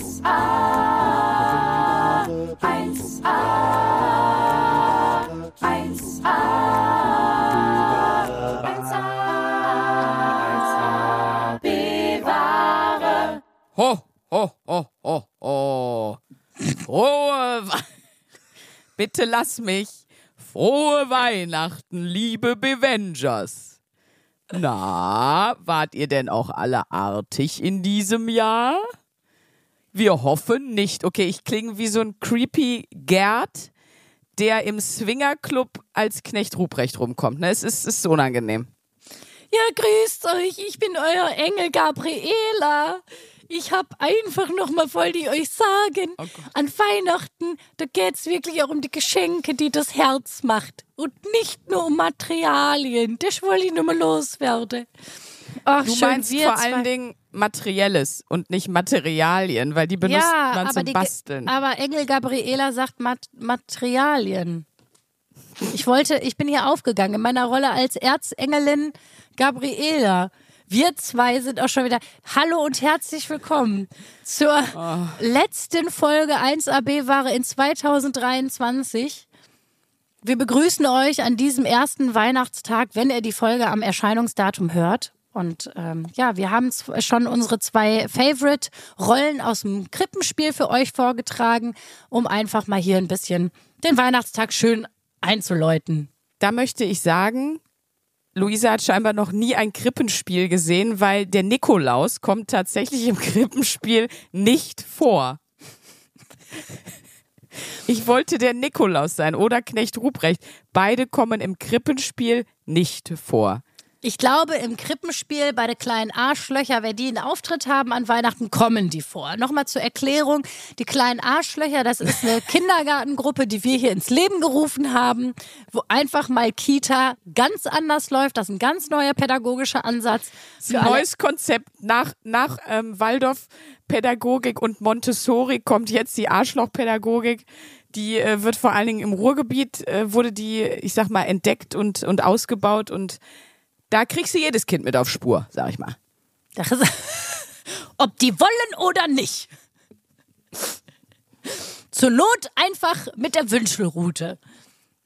1a, 1a, 1a, 1a, bewahre. Ho, ho, ho, ho, ho. Frohe Bitte lass mich. Frohe Weihnachten, liebe Bevengers. Na, wart ihr denn auch alle artig in diesem Jahr? Wir hoffen nicht. Okay, ich klinge wie so ein creepy Gerd, der im Swingerclub als Knecht Ruprecht rumkommt. Ne? Es ist, ist unangenehm. Ja, grüßt euch, ich bin euer Engel Gabriela. Ich hab einfach noch mal wollte ich euch sagen, Oh an Weihnachten, da geht's wirklich auch um die Geschenke, die das Herz macht und nicht nur um Materialien. Das wollte ich nur mal loswerden. Ach, Du schön, meinst vor zwei- allen Dingen Materielles und nicht Materialien, weil die benutzt ja, man zum Basteln. aber Engel Gabriela sagt Mat Materialien. Ich wollte, ich bin hier aufgegangen in meiner Rolle als Erzengelin Gabriela. Wir zwei sind auch schon wieder. Hallo und herzlich willkommen zur Oh. letzten Folge 1AB Ware in 2023. Wir begrüßen euch an diesem ersten Weihnachtstag, wenn ihr die Folge am Erscheinungsdatum hört. Und ähm, ja, wir haben z- schon unsere zwei Favorite-Rollen aus dem Krippenspiel für euch vorgetragen, um einfach mal hier ein bisschen den Weihnachtstag schön einzuläuten. Da möchte ich sagen, Luisa hat scheinbar noch nie ein Krippenspiel gesehen, weil der Nikolaus kommt tatsächlich im Krippenspiel nicht vor. Ich wollte der Nikolaus sein oder Knecht Ruprecht. Beide kommen im Krippenspiel nicht vor. Ich glaube, im Krippenspiel bei den kleinen Arschlöcher, wer die einen Auftritt haben an Weihnachten, kommen die vor. Nochmal zur Erklärung. Die kleinen Arschlöcher, das ist eine Kindergartengruppe, die wir hier ins Leben gerufen haben, wo einfach mal Kita ganz anders läuft. Das ist ein ganz neuer pädagogischer Ansatz. Das ist Für ein neues Konzept. Nach, nach ähm, Waldorf-Pädagogik und Montessori kommt jetzt die Arschlochpädagogik. Die äh, wird vor allen Dingen im Ruhrgebiet, äh, wurde die, ich sag mal, entdeckt und, und ausgebaut. Und da kriegst du jedes Kind mit auf Spur, sag ich mal. Ob die wollen oder nicht. Zur Not einfach mit der Wünschelrute.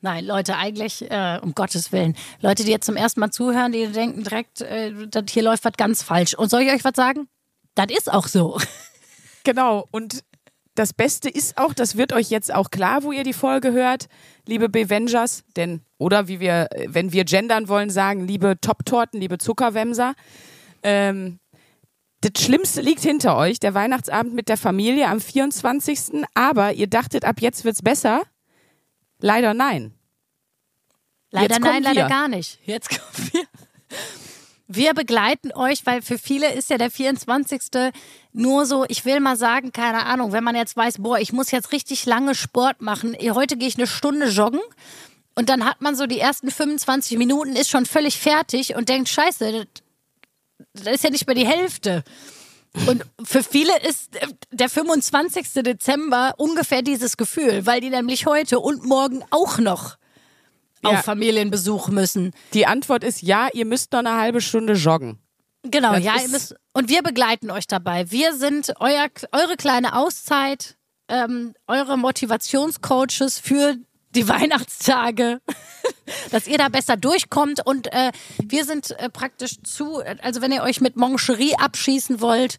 Nein, Leute, eigentlich, äh, um Gottes Willen. Leute, die jetzt zum ersten Mal zuhören, die denken direkt, äh, das hier läuft was ganz falsch. Und soll ich euch was sagen? Das ist auch so. Genau. Und das Beste ist auch, das wird euch jetzt auch klar, wo ihr die Folge hört, liebe Bevengers, denn, oder wie wir, wenn wir gendern wollen, sagen, liebe Top-Torten, liebe Zuckerwämser, ähm, das Schlimmste liegt hinter euch, der Weihnachtsabend mit der Familie am 24. Aber ihr dachtet, ab jetzt wird's besser. Leider nein. Leider nein, leider gar nicht. Jetzt kommen wir. Wir begleiten euch, weil für viele ist ja der 24. nur so, ich will mal sagen, keine Ahnung, wenn man jetzt weiß, boah, ich muss jetzt richtig lange Sport machen, heute gehe ich eine Stunde joggen und dann hat man so die ersten 25 Minuten, ist schon völlig fertig und denkt, scheiße, das, ist ja nicht mehr die Hälfte. Und für viele ist der 25. Dezember ungefähr dieses Gefühl, weil die nämlich heute und morgen auch noch Ja. auf Familienbesuch müssen. Die Antwort ist ja, ihr müsst noch eine halbe Stunde joggen. Genau, Das ja, ihr müsst, und wir begleiten euch dabei. Wir sind euer, eure kleine Auszeit, ähm, eure Motivationscoaches für die Weihnachtstage, dass ihr da besser durchkommt. Und äh, wir sind äh, praktisch zu, also wenn ihr euch mit Moncherie abschießen wollt,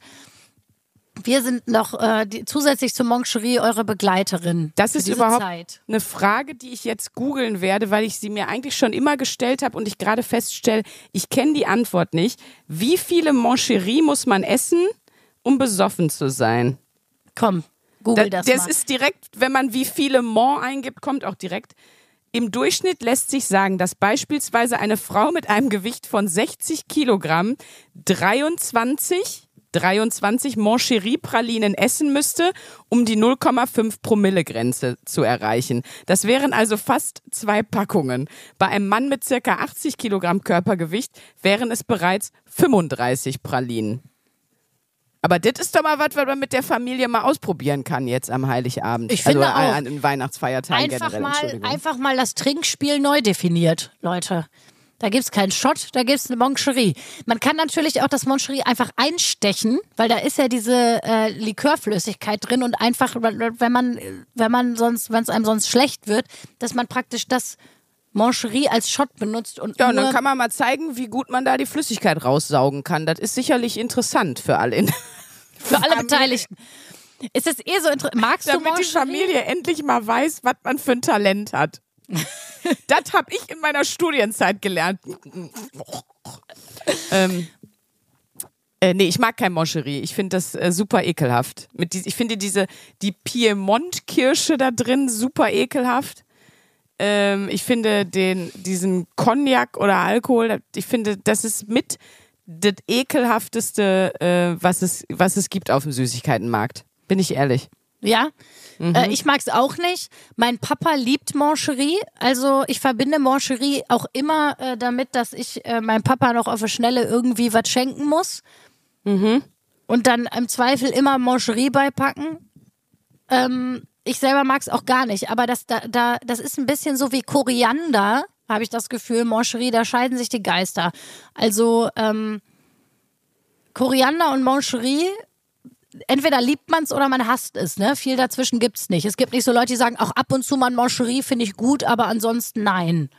wir sind noch äh, die, zusätzlich zur Moncherie eure Begleiterin. Das ist überhaupt Zeit. eine Frage, die ich jetzt googeln werde, weil ich sie mir eigentlich schon immer gestellt habe und ich gerade feststelle, ich kenne die Antwort nicht. Wie viele Moncherie muss man essen, um besoffen zu sein? Komm, Da, google das, das mal. ist direkt, wenn man wie viele Mon eingibt, kommt auch direkt. Im Durchschnitt lässt sich sagen, dass beispielsweise eine Frau mit einem Gewicht von 60 Kilogramm 23, 23 Moncherie-Pralinen essen müsste, um die 0,5 Promille-Grenze zu erreichen. Das wären also fast zwei Packungen. Bei einem Mann mit circa 80 Kilogramm Körpergewicht wären es bereits 35 Pralinen. Aber das ist doch mal was, was man mit der Familie mal ausprobieren kann jetzt am Heiligabend. Ich finde also, auch. An den Weihnachtsfeiertagen einfach generell. mal, einfach mal das Trinkspiel neu definiert, Leute. Da gibt's keinen Shot, da gibt's eine Moncherie. Man kann natürlich auch das Moncherie einfach einstechen, weil da ist ja diese äh, Likörflüssigkeit drin und einfach, wenn man, wenn man sonst, wenn es einem sonst schlecht wird, dass man praktisch das Moncherie als Shot benutzt und Ja, und dann kann man mal zeigen, wie gut man da die Flüssigkeit raussaugen kann. Das ist sicherlich interessant für alle. Für alle Beteiligten. Ist es eh so interessant? Magst du damit die? Familie endlich mal weiß, was man für ein Talent hat. das habe ich in meiner Studienzeit gelernt. ähm, äh, nee, ich mag kein Moncherie. Ich finde das äh, super ekelhaft. Mit dies, ich finde diese die Piemont-Kirsche da drin super ekelhaft. Ähm, ich finde den diesen Cognac oder Alkohol, ich finde, das ist mit das ekelhafteste, äh, was es was es gibt auf dem Süßigkeitenmarkt. Bin ich ehrlich. Ja. Äh, ich mag's auch nicht. Mein Papa liebt Moncherie. Also ich verbinde Moncherie auch immer äh, damit, dass ich äh, meinem Papa noch auf der Schnelle irgendwie was schenken muss. Und dann im Zweifel immer Moncherie beipacken. Ähm, ich selber mag's auch gar nicht. Aber das, da, da, das ist ein bisschen so wie Koriander, habe ich das Gefühl. Moncherie, da scheiden sich die Geister. Also ähm, Koriander und Moncherie entweder liebt man es oder man hasst es, ne? Viel dazwischen gibt's nicht. Es gibt nicht so Leute, die sagen, auch ab und zu mal ein Moncherie finde ich gut, aber ansonsten nein.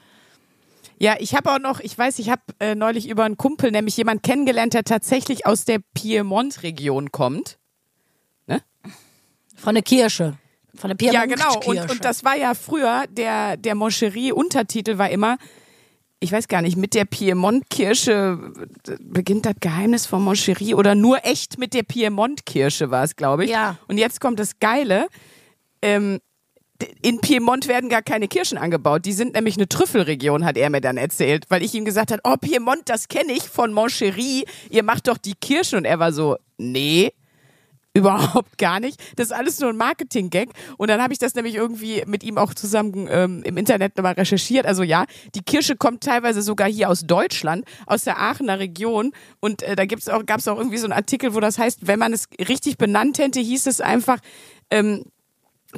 Ja, ich habe auch noch, ich weiß, ich habe äh, neulich über einen Kumpel nämlich jemand kennengelernt, der tatsächlich aus der Piemont-Region kommt. Von der Kirsche. Von der Ja, Piemont genau. Und, und das war ja früher, der, der Moncherie-Untertitel war immer, ich weiß gar nicht, mit der Piemont-Kirsche beginnt das Geheimnis von Moncherie oder nur echt mit der Piemont-Kirsche war es, glaube ich. Ja. Und jetzt kommt das Geile. Ähm, in Piemont werden gar keine Kirschen angebaut. Die sind nämlich eine Trüffelregion, hat er mir dann erzählt, weil ich ihm gesagt habe, oh, Piemont, das kenne ich von Moncherie. Ihr macht doch die Kirschen. Und er war so, nee. Überhaupt gar nicht. Das ist alles nur ein Marketing-Gag. Und dann habe ich das nämlich irgendwie mit ihm auch zusammen ähm, im Internet nochmal recherchiert. Also ja, die Kirsche kommt teilweise sogar hier aus Deutschland, aus der Aachener Region. Und äh, da auch, gab es auch irgendwie so einen Artikel, wo das heißt, wenn man es richtig benannt hätte, hieß es einfach ähm,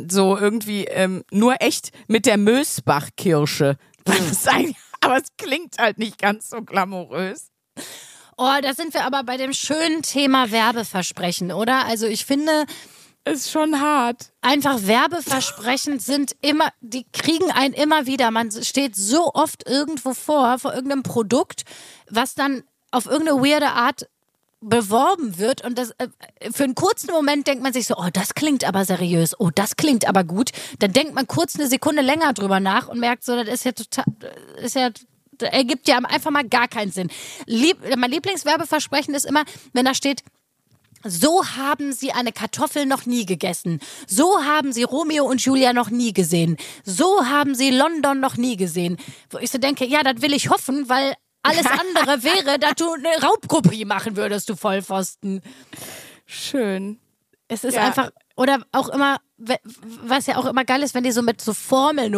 so irgendwie ähm, nur echt mit der Mösbach-Kirsche. Aber es klingt halt nicht ganz so glamourös. Oh, da sind wir aber bei dem schönen Thema Werbeversprechen, oder? Also ich finde, Ist schon hart. einfach Werbeversprechen sind immer, die kriegen einen immer wieder. Man steht so oft irgendwo vor, vor irgendeinem Produkt, was dann auf irgendeine weirde Art beworben wird und das äh, für einen kurzen Moment denkt man sich so, oh, das klingt aber seriös, oh, das klingt aber gut. Dann denkt man kurz eine Sekunde länger drüber nach und merkt so, das ist ja total, ist ja ergibt ja einfach mal gar keinen Sinn. Lieb, mein Lieblingswerbeversprechen ist immer, wenn da steht, so haben sie eine Kartoffel noch nie gegessen. So haben sie Romeo und Julia noch nie gesehen. So haben sie London noch nie gesehen. Wo ich so denke, ja, das will ich hoffen, weil alles andere wäre, dass du eine Raubkopie machen würdest, du Vollpfosten. Schön. Es ist Ja. einfach, oder auch immer, was ja auch immer geil ist, wenn die so mit so Formeln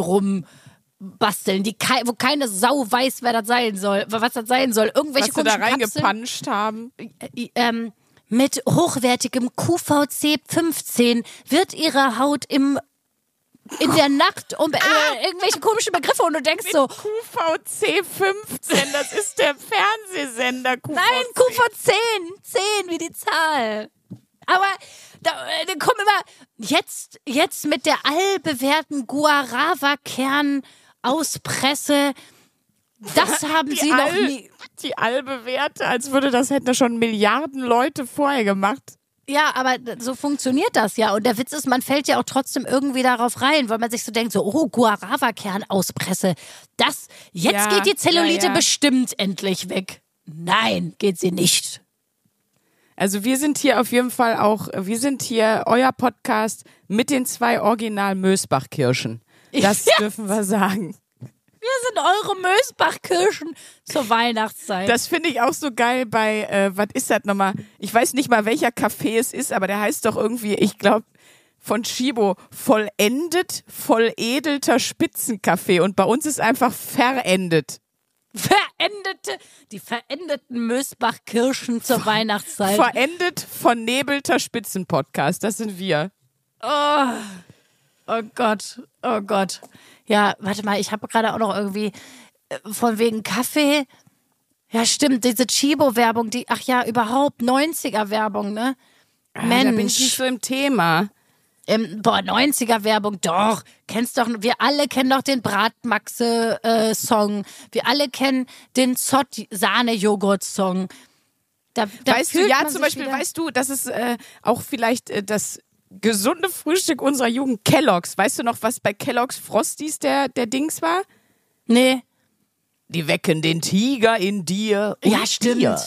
rumbasteln, die kei wo keine Sau weiß, wer das sein soll, was das sein soll. Irgendwelche Was sie da reingepanscht haben. Äh, ähm, mit hochwertigem QVC 15 wird ihre Haut im in der Nacht um äh, irgendwelche komischen Begriffe und du denkst so, QVC 15, das ist der Fernsehsender QVC. nein, QV10, 10 wie die Zahl. Aber da, äh, da kommen immer jetzt jetzt mit der allbewährten Guarava-Kern Auspresse. Das haben sie noch All- nie. Die allbewährte, als würde das hätten schon Milliarden Leute vorher gemacht. Ja, aber so funktioniert das ja. Und der Witz ist, man fällt ja auch trotzdem irgendwie darauf rein, weil man sich so denkt, so, oh, Guarava-Kernauspresse. Das, jetzt Ja, geht die Zellulite ja. bestimmt endlich weg. Nein, geht sie nicht. Also wir sind hier auf jeden Fall auch, wir sind hier euer Podcast mit den zwei Original Mösbach-Kirschen. Das Ja. dürfen wir sagen. Wir sind eure Mösbach-Kirschen zur Weihnachtszeit. Das finde ich auch so geil bei, äh, was ist das nochmal? Ich weiß nicht mal, welcher Café es ist, aber der heißt doch irgendwie, ich glaube, von Chibo, vollendet, volledelter Spitzenkaffee. Und bei uns ist einfach verendet. Verendete, die verendeten Mösbach-Kirschen zur Weihnachtszeit. Verendet, vernebelter Spitzenpodcast. Das sind wir. Oh Gott, oh Gott. Ja, warte mal, ich habe gerade auch noch irgendwie äh, von wegen Kaffee. Ja, stimmt, diese Chibo-Werbung, die, ach ja, überhaupt 90er-Werbung, ne? Ah, Da bin ich nicht Mensch, so im Thema. ähm, boah, 90er-Werbung, doch, kennst doch, wir alle kennen doch den Bratmaxe-Song, wir alle kennen den Zott-Sahne-Joghurt-Song. Da, da weißt du, ja, zum Beispiel, wieder- weißt du, das ist äh, auch vielleicht äh, das gesunde Frühstück unserer Jugend, Kelloggs. Weißt du noch, was bei Kelloggs Frosties der, der Dings war? Nee, Die wecken den Tiger in dir. Ja, stimmt. Dir.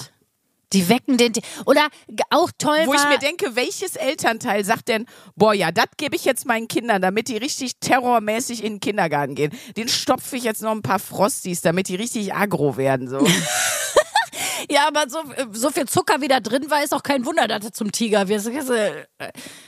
Die wecken den. Oder auch toll Wo ich mir denke, welches Elternteil sagt denn, boah, ja, das gebe ich jetzt meinen Kindern, damit die richtig terrormäßig in den Kindergarten gehen. Den stopfe ich jetzt noch ein paar Frosties, damit die richtig aggro werden. So. Ja, aber so, so viel Zucker wie da drin war, ist auch kein Wunder, dass er zum Tiger wird. Hast du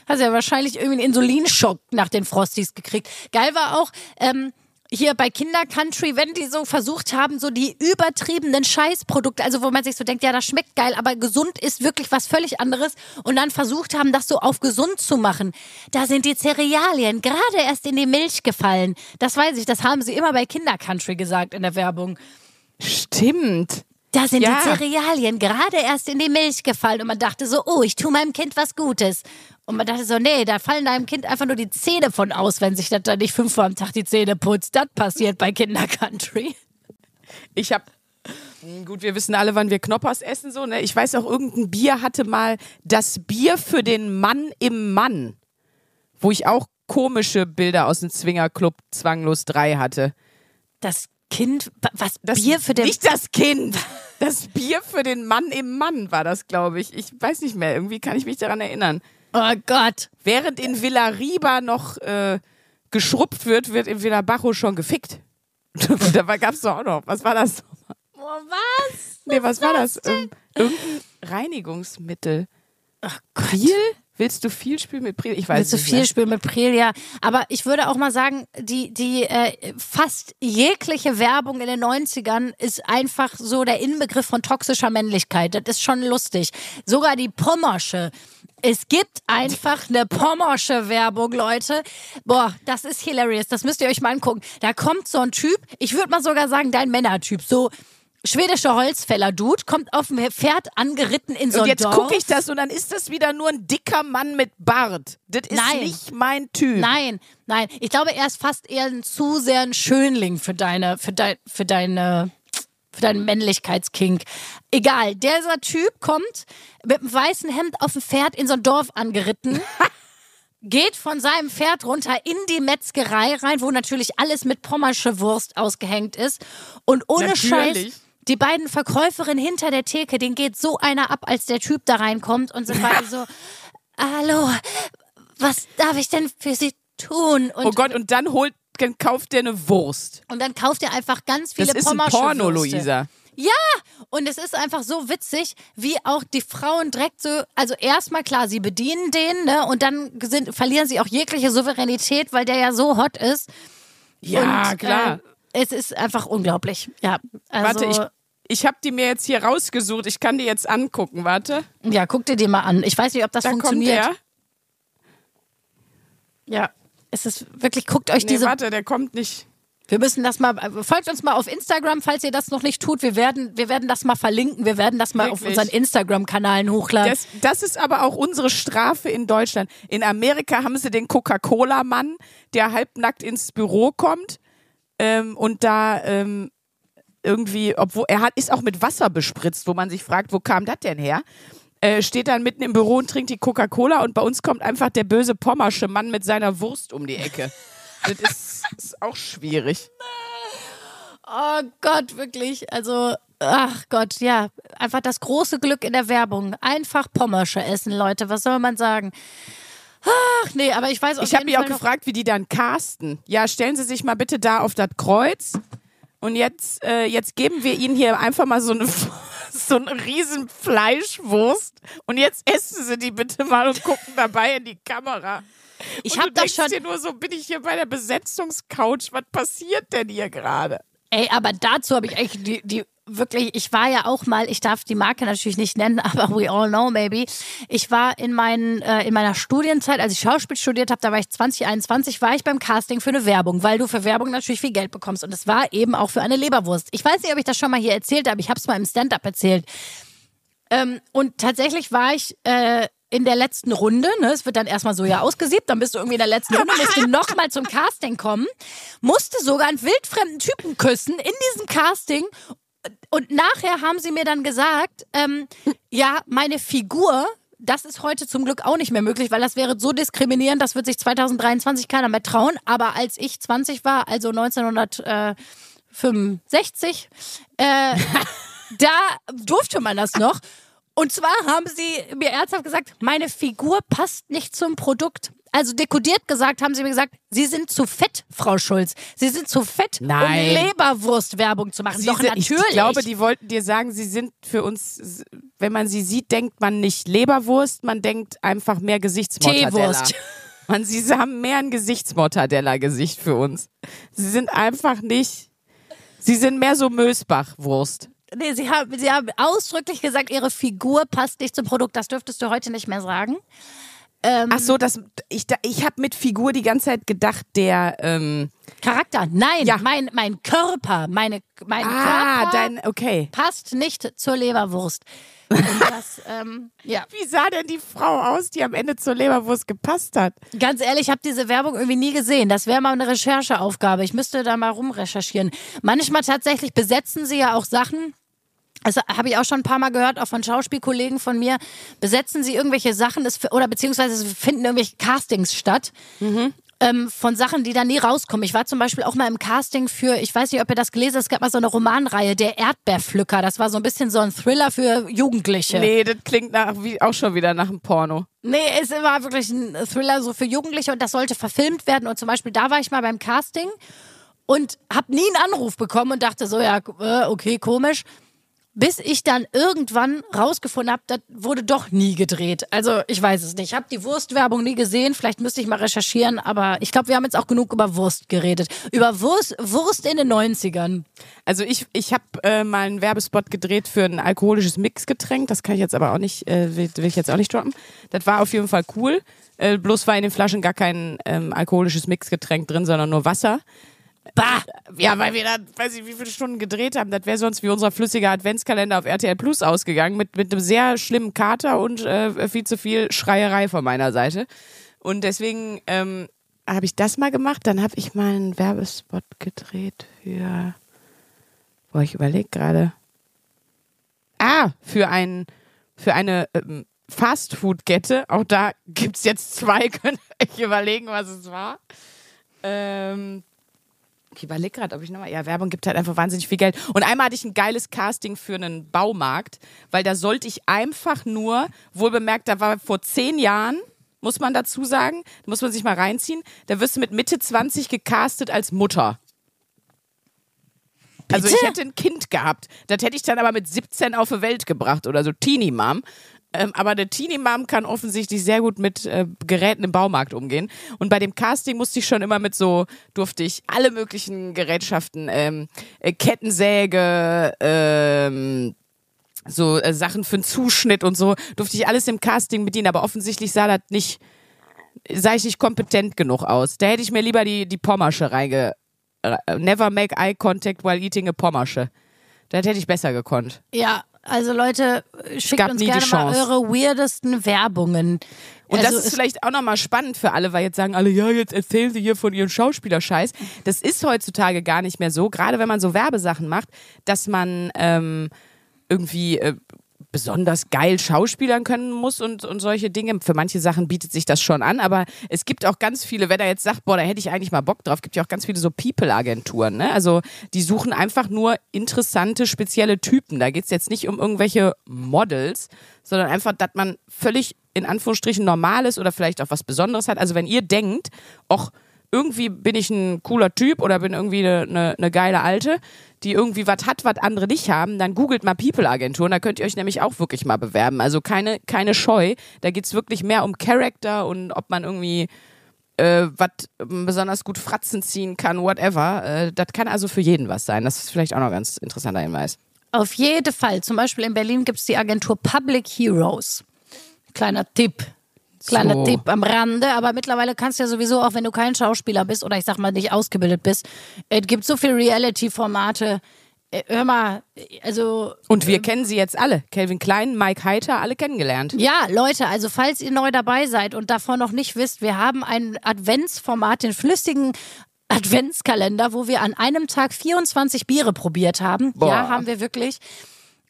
hast ja wahrscheinlich irgendwie einen Insulinschock nach den Frosties gekriegt. Geil war auch, ähm, hier bei Kindercountry, wenn die so versucht haben, so die übertriebenen Scheißprodukte, also wo man sich so denkt, ja, das schmeckt geil, aber gesund ist wirklich was völlig anderes und dann versucht haben, das so auf gesund zu machen. Da sind die Cerealien gerade erst in die Milch gefallen. Das weiß ich, das haben sie immer bei Kindercountry gesagt in der Werbung. Stimmt. Da sind Ja. die Cerealien gerade erst in die Milch gefallen und man dachte so, oh, ich tue meinem Kind was Gutes. Und man dachte so, nee, da fallen deinem Kind einfach nur die Zähne von aus, wenn sich das da nicht fünfmal am Tag die Zähne putzt. Das passiert bei Kindercountry. Ich habe Gut, wir wissen alle, wann wir Knoppers essen, so, ne? Ich weiß auch, irgendein Bier hatte mal das Bier für den Mann im Mann. Wo ich auch komische Bilder aus dem Zwingerclub Zwanglos 3 hatte. Das Kind, was Das Bier für den... Nicht das Kind. Das Bier für den Mann im Mann war das, glaube ich. Ich weiß nicht mehr. Irgendwie kann ich mich daran erinnern. Oh Gott. Während in Villariba noch äh, geschrubbt wird, wird in Villabajo schon gefickt. da gab es doch auch noch. Was war das? Oh, was? Nee, was war das? Ähm, irgendein Reinigungsmittel. Ach Priel? Willst du viel spielen mit Priel? Ich weiß Willst du nicht. viel mehr. spielen mit Priel, ja. Aber ich würde auch mal sagen, die, die äh, fast jegliche Werbung in den 90ern ist einfach so der Inbegriff von toxischer Männlichkeit. Das ist schon lustig. Sogar die Pommersche. Es gibt einfach eine Pommersche Werbung, Leute. Boah, das ist hilarious. Das müsst ihr euch mal angucken. Da kommt so ein Typ, ich würde mal sogar sagen, dein Männertyp, so schwedischer Holzfäller-Dude, kommt auf dem Pferd angeritten in so Und ein jetzt Dorf. gucke ich das und dann ist das wieder nur ein dicker Mann mit Bart. Das ist Nein. nicht mein Typ. Nein, nein. Ich glaube, er ist fast eher ein zu sehr ein Schönling für deine, für dein, für deine, für deinen Männlichkeitskink. Egal, dieser Typ kommt mit einem weißen Hemd auf dem Pferd in so ein Dorf angeritten. Geht von seinem Pferd runter in die Metzgerei rein, wo natürlich alles mit Pommersche Wurst ausgehängt ist. Und ohne Natürlich. Scheiß, die beiden Verkäuferinnen hinter der Theke, denen geht so einer ab, als der Typ da reinkommt und sind beide so, hallo, was darf ich denn für Sie tun? Und, Oh Gott, und dann holt, dann kauft der eine Wurst. und dann kauft er einfach ganz viele Das ist ein Pommersche Porno, Würste. Luisa. Ja, und es ist einfach so witzig, wie auch die Frauen direkt so, also erstmal klar, sie bedienen den, ne, und dann sind, verlieren sie auch jegliche Souveränität, weil der ja so hot ist. Ja, und, klar. Äh, es ist einfach unglaublich. Ja, also, Warte, ich, ich habe die mir jetzt hier rausgesucht. Ich kann die jetzt angucken. Warte. ja, guck dir die mal an. Ich weiß nicht, ob das Da kommt funktioniert. der. Ja, es ist wirklich, guckt euch Nee, diese warte, der kommt nicht. Wir müssen das mal, folgt uns mal auf Instagram, falls ihr das noch nicht tut. Wir werden, wir werden das mal verlinken. Wir werden das mal auf Wirklich? unseren Instagram-Kanalen hochladen. Das, das ist aber auch unsere Strafe in Deutschland. In Amerika haben sie den Coca-Cola-Mann, der halbnackt ins Büro kommt ähm, und da ähm, irgendwie, obwohl er hat, ist auch mit Wasser bespritzt, wo man sich fragt, wo kam das denn her? Äh, steht dann mitten im Büro und trinkt die Coca-Cola und bei uns kommt einfach der böse Pommersche Mann mit seiner Wurst um die Ecke. das ist, ist auch schwierig. oh Gott, wirklich. Also, ach Gott, ja. Einfach das große Glück in der Werbung. Einfach Pommersche essen, Leute. Was soll man sagen? Ach, nee, aber ich weiß auf Ich habe mich auch Fall gefragt, wie die dann casten. Ja, stellen Sie sich mal bitte da auf das Kreuz. Und jetzt, äh, jetzt geben wir Ihnen hier einfach mal so eine, so eine riesen Fleischwurst. Und jetzt essen Sie die bitte mal und gucken dabei in die Kamera. Ich und hab du doch denkst schon- dir nur so, bin ich hier bei der Besetzungscouch? Was passiert denn hier gerade? Ey, aber dazu habe ich echt die, die wirklich, ich war ja auch mal, ich darf die Marke natürlich nicht nennen, aber we all know maybe. Ich war in, meinen, äh, in meiner Studienzeit, als ich Schauspiel studiert habe, da war ich 2021, war ich beim Casting für eine Werbung, weil du für Werbung natürlich viel Geld bekommst. Und es war eben auch für eine Leberwurst. Ich weiß nicht, ob ich das schon mal hier erzählt habe, ich habe es mal im Stand-up erzählt. Ähm, und tatsächlich war ich äh, in der letzten Runde, ne, es wird dann erstmal so ja ausgesiebt, dann bist du irgendwie in der letzten Runde, musst nochmal zum Casting kommen, musste sogar einen wildfremden Typen küssen in diesem Casting und nachher haben sie mir dann gesagt, ähm, ja, meine Figur, das ist heute zum Glück auch nicht mehr möglich, weil das wäre so diskriminierend, das wird sich 2023 keiner mehr trauen. Aber als ich 20 war, also 1965, äh, da durfte man das noch. Und zwar haben sie mir ernsthaft gesagt, meine Figur passt nicht zum Produkt. Also dekodiert gesagt haben sie mir gesagt, Sie sind zu fett, Frau Schulz. Sie sind zu fett, Nein. um Leberwurstwerbung zu machen. Sie Doch sind- natürlich. Ich glaube, die wollten dir sagen, sie sind für uns, wenn man sie sieht, denkt man nicht Leberwurst, man denkt einfach mehr Gesichtsmortadella. Teewurst. Man, sie haben mehr ein Gesichtsmortadella-Gesicht für uns. Sie sind einfach nicht, sie sind mehr so Mösbach-Wurst. Nee, sie haben, sie haben ausdrücklich gesagt, ihre Figur passt nicht zum Produkt. Das dürftest du heute nicht mehr sagen. Ach so, das, ich, ich habe mit Figur die ganze Zeit gedacht, der, ähm, Charakter. Nein, Ja. mein, mein Körper, meine, mein ah, Körper dein, okay. passt nicht zur Leberwurst. Das, ähm, ja. Wie sah denn die Frau aus, die am Ende zur Leberwurst gepasst hat? Ganz ehrlich, ich habe diese Werbung irgendwie nie gesehen. Das wäre mal eine Rechercheaufgabe. Ich müsste da mal rumrecherchieren. Manchmal tatsächlich besetzen sie ja auch Sachen. Das habe ich auch schon ein paar Mal gehört, auch von Schauspielkollegen von mir. Besetzen sie irgendwelche Sachen oder beziehungsweise finden irgendwelche Castings statt. Ähm, von Sachen, die dann nie rauskommen. Ich war zum Beispiel auch mal im Casting für, ich weiß nicht, ob ihr das gelesen habt, es gab mal so eine Romanreihe, Der Erdbeerpflücker. Das war so ein bisschen so ein Thriller für Jugendliche. Nee, das klingt nach, wie, auch schon wieder nach einem Porno. Nee, es war wirklich ein Thriller so für Jugendliche und das sollte verfilmt werden. Und zum Beispiel da war ich mal beim Casting und habe nie einen Anruf bekommen und dachte so, ja, äh, okay, komisch. Bis ich dann irgendwann rausgefunden habe, das wurde doch nie gedreht. Also ich weiß es nicht. Ich habe die Wurstwerbung nie gesehen. Vielleicht müsste ich mal recherchieren. Aber ich glaube, wir haben jetzt auch genug über Wurst geredet. Über Wurst, Wurst in den 90ern. Also ich, ich habe äh, mal einen Werbespot gedreht für ein alkoholisches Mixgetränk. Das kann ich jetzt aber auch nicht, äh, will, will ich jetzt auch nicht droppen. Das war auf jeden Fall cool. Äh, bloß war in den Flaschen gar kein ähm, alkoholisches Mixgetränk drin, sondern nur Wasser. Bah! Ja, weil wir da, weiß ich, wie viele Stunden gedreht haben. Das wäre sonst wie unser flüssiger Adventskalender auf RTL Plus ausgegangen mit, mit einem sehr schlimmen Kater und äh, viel zu viel Schreierei von meiner Seite. Und deswegen ähm, habe ich das mal gemacht. Dann habe ich mal einen Werbespot gedreht für. Boah, ich überlege gerade. Ah, für ein für eine ähm, Fastfood-Kette. Auch da gibt's jetzt zwei. Könnt ihr euch überlegen, was es war. Ähm, ich überlege gerade, ob ich nochmal. Ja, Werbung gibt halt einfach wahnsinnig viel Geld. Und einmal hatte ich ein geiles Casting für einen Baumarkt, weil da sollte ich einfach nur, wohl bemerkt, da war vor zehn Jahren, muss man dazu sagen, da muss man sich mal reinziehen, da wirst du mit Mitte 20 gecastet als Mutter. Also ich Bitte? hätte ein Kind gehabt. Das hätte ich dann aber mit 17 auf die Welt gebracht oder so Teenie Mom. Ähm, aber der Teenie Mom kann offensichtlich sehr gut mit äh, Geräten im Baumarkt umgehen. Und bei dem Casting musste ich schon immer mit so, durfte ich alle möglichen Gerätschaften, ähm, äh, Kettensäge, ähm, so äh, Sachen für einen Zuschnitt und so, durfte ich alles im Casting bedienen. Aber offensichtlich sah das nicht, sah ich nicht kompetent genug aus. Da hätte ich mir lieber die, die Pommersche reinge... äh, Never make eye contact while eating a Pommersche. Das hätte ich besser gekonnt. Ja, also Leute, schickt gab uns gerne mal eure weirdesten Werbungen. Und also das ist vielleicht auch nochmal spannend für alle, weil jetzt sagen alle, ja, jetzt erzählen sie hier von ihrem Schauspielerscheiß. Das ist heutzutage gar nicht mehr so, gerade wenn man so Werbesachen macht, dass man ähm, irgendwie äh, besonders geil schauspielern können muss und, und solche Dinge. Für manche Sachen bietet sich das schon an, aber es gibt auch ganz viele, wenn er jetzt sagt, boah, da hätte ich eigentlich mal Bock drauf, gibt ja auch ganz viele so People-Agenturen, ne? Also die suchen einfach nur interessante, spezielle Typen. Da geht's jetzt nicht um irgendwelche Models, sondern einfach, dass man völlig in Anführungsstrichen normales oder vielleicht auch was Besonderes hat. Also wenn ihr denkt, och, irgendwie bin ich ein cooler Typ oder bin irgendwie eine, eine, eine geile Alte, die irgendwie was hat, was andere nicht haben, dann googelt mal People-Agenturen, da könnt ihr euch nämlich auch wirklich mal bewerben. Also keine, keine Scheu, da geht's wirklich mehr um Charakter und ob man irgendwie äh, was besonders gut Fratzen ziehen kann, whatever. Äh, das kann also für jeden was sein. Das ist vielleicht auch noch ein ganz interessanter Hinweis. Auf jeden Fall. Zum Beispiel in Berlin gibt es die Agentur Public Heroes. Kleiner Tipp. Kleiner So. Tipp am Rande, aber mittlerweile kannst du ja sowieso, auch wenn du kein Schauspieler bist oder ich sag mal nicht ausgebildet bist, es gibt so viele Reality-Formate. Äh, Hör mal, also Und wir kennen sie jetzt alle. Calvin Klein, Mike Heiter, alle kennengelernt. Ja, Leute, also falls ihr neu dabei seid und davon noch nicht wisst, wir haben ein Adventsformat, den flüssigen Adventskalender, wo wir an einem Tag 24 Biere probiert haben. Boah. Ja, haben wir wirklich.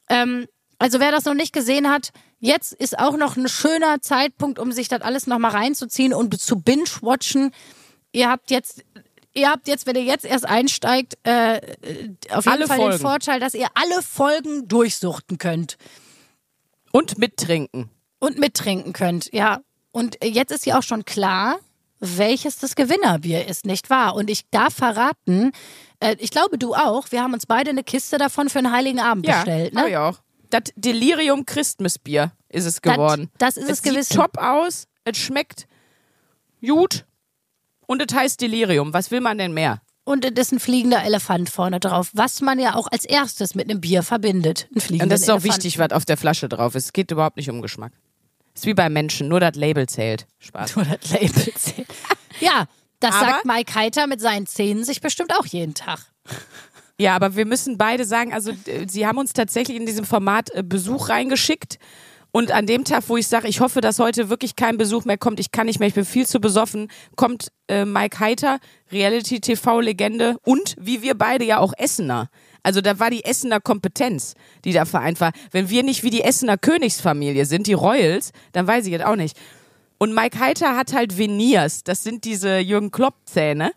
Ähm, also wer das noch nicht gesehen hat, jetzt ist auch noch ein schöner Zeitpunkt, um sich das alles nochmal reinzuziehen und zu binge-watchen. Ihr habt jetzt, ihr habt jetzt, wenn ihr jetzt erst einsteigt, äh, auf jeden Alle Fall Folgen. den Vorteil, dass ihr alle Folgen durchsuchten könnt Und mittrinken. und mittrinken könnt, ja. Und jetzt ist ja auch schon klar, welches das Gewinnerbier ist, nicht wahr? Und ich darf verraten, äh, ich glaube du auch, wir haben uns beide eine Kiste davon für einen Heiligen Abend Ja, bestellt, ne? ich auch. Das Delirium Christmas Bier ist es geworden. das ist es es sieht gewiss. top aus, es schmeckt gut und es heißt Delirium. Was will man denn mehr? Und es ist ein fliegender Elefant vorne drauf, was man ja auch als erstes mit einem Bier verbindet. Ein fliegender Und das ist auch Elefant. wichtig, was auf der Flasche drauf ist. Es geht überhaupt nicht um Geschmack. Ist wie bei Menschen, nur das Label zählt. Spaß. Nur das Label zählt. Ja, das Aber- sagt Mike Heiter mit seinen Zähnen sich bestimmt auch jeden Tag. Ja, aber wir müssen beide sagen, also sie haben uns tatsächlich in diesem Format äh, Besuch reingeschickt. Und an dem Tag, wo ich sage, ich hoffe, dass heute wirklich kein Besuch mehr kommt, ich kann nicht mehr, ich bin viel zu besoffen, kommt äh, Mike Heiter, Reality-TV-Legende und wie wir beide ja auch Essener. Also da war die Essener Kompetenz, die da vereint war. Wenn wir nicht wie die Essener Königsfamilie sind, die Royals, dann weiß ich jetzt auch nicht. Und Mike Heiter hat halt Veneers, das sind diese Jürgen Klopp-Zähne,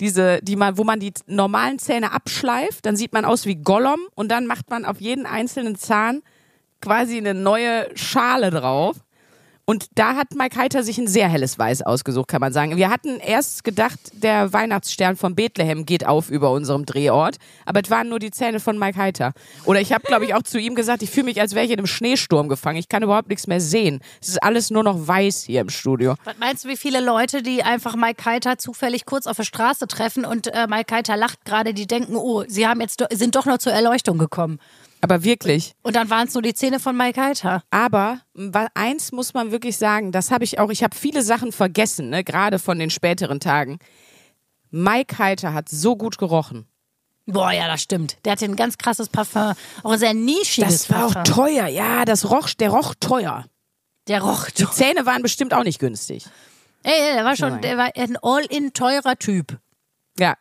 diese, die man, wo man die normalen Zähne abschleift, dann sieht man aus wie Gollum und dann macht man auf jeden einzelnen Zahn quasi eine neue Schale drauf. Und da hat Mike Heiter sich ein sehr helles Weiß ausgesucht, kann man sagen. Wir hatten erst gedacht, der Weihnachtsstern von Bethlehem geht auf über unserem Drehort, aber es waren nur die Zähne von Mike Heiter. Oder ich habe, glaube ich, auch zu ihm gesagt, ich fühle mich, als wäre ich in einem Schneesturm gefangen. Ich kann überhaupt nichts mehr sehen. Es ist alles nur noch weiß hier im Studio. Was meinst du, wie viele Leute, die einfach Mike Heiter zufällig kurz auf der Straße treffen und äh, Mike Heiter lacht gerade, die denken, oh, sie haben jetzt do sind doch noch zur Erleuchtung gekommen. Aber wirklich. Und dann waren es nur die Zähne von Mike Heiter. Aber wa- eins muss man wirklich sagen, das habe ich auch, ich habe viele Sachen vergessen, ne, gerade von den späteren Tagen. Mike Heiter hat so gut gerochen. Boah, ja, das stimmt. Der hatte ein ganz krasses Parfum. Auch ein sehr nischiges Das war auch Parfum. teuer, ja, das roch, der roch teuer. Der roch Die Zähne waren bestimmt auch nicht günstig. Ey, der war schon, der war ein all-in teurer Typ. Ja.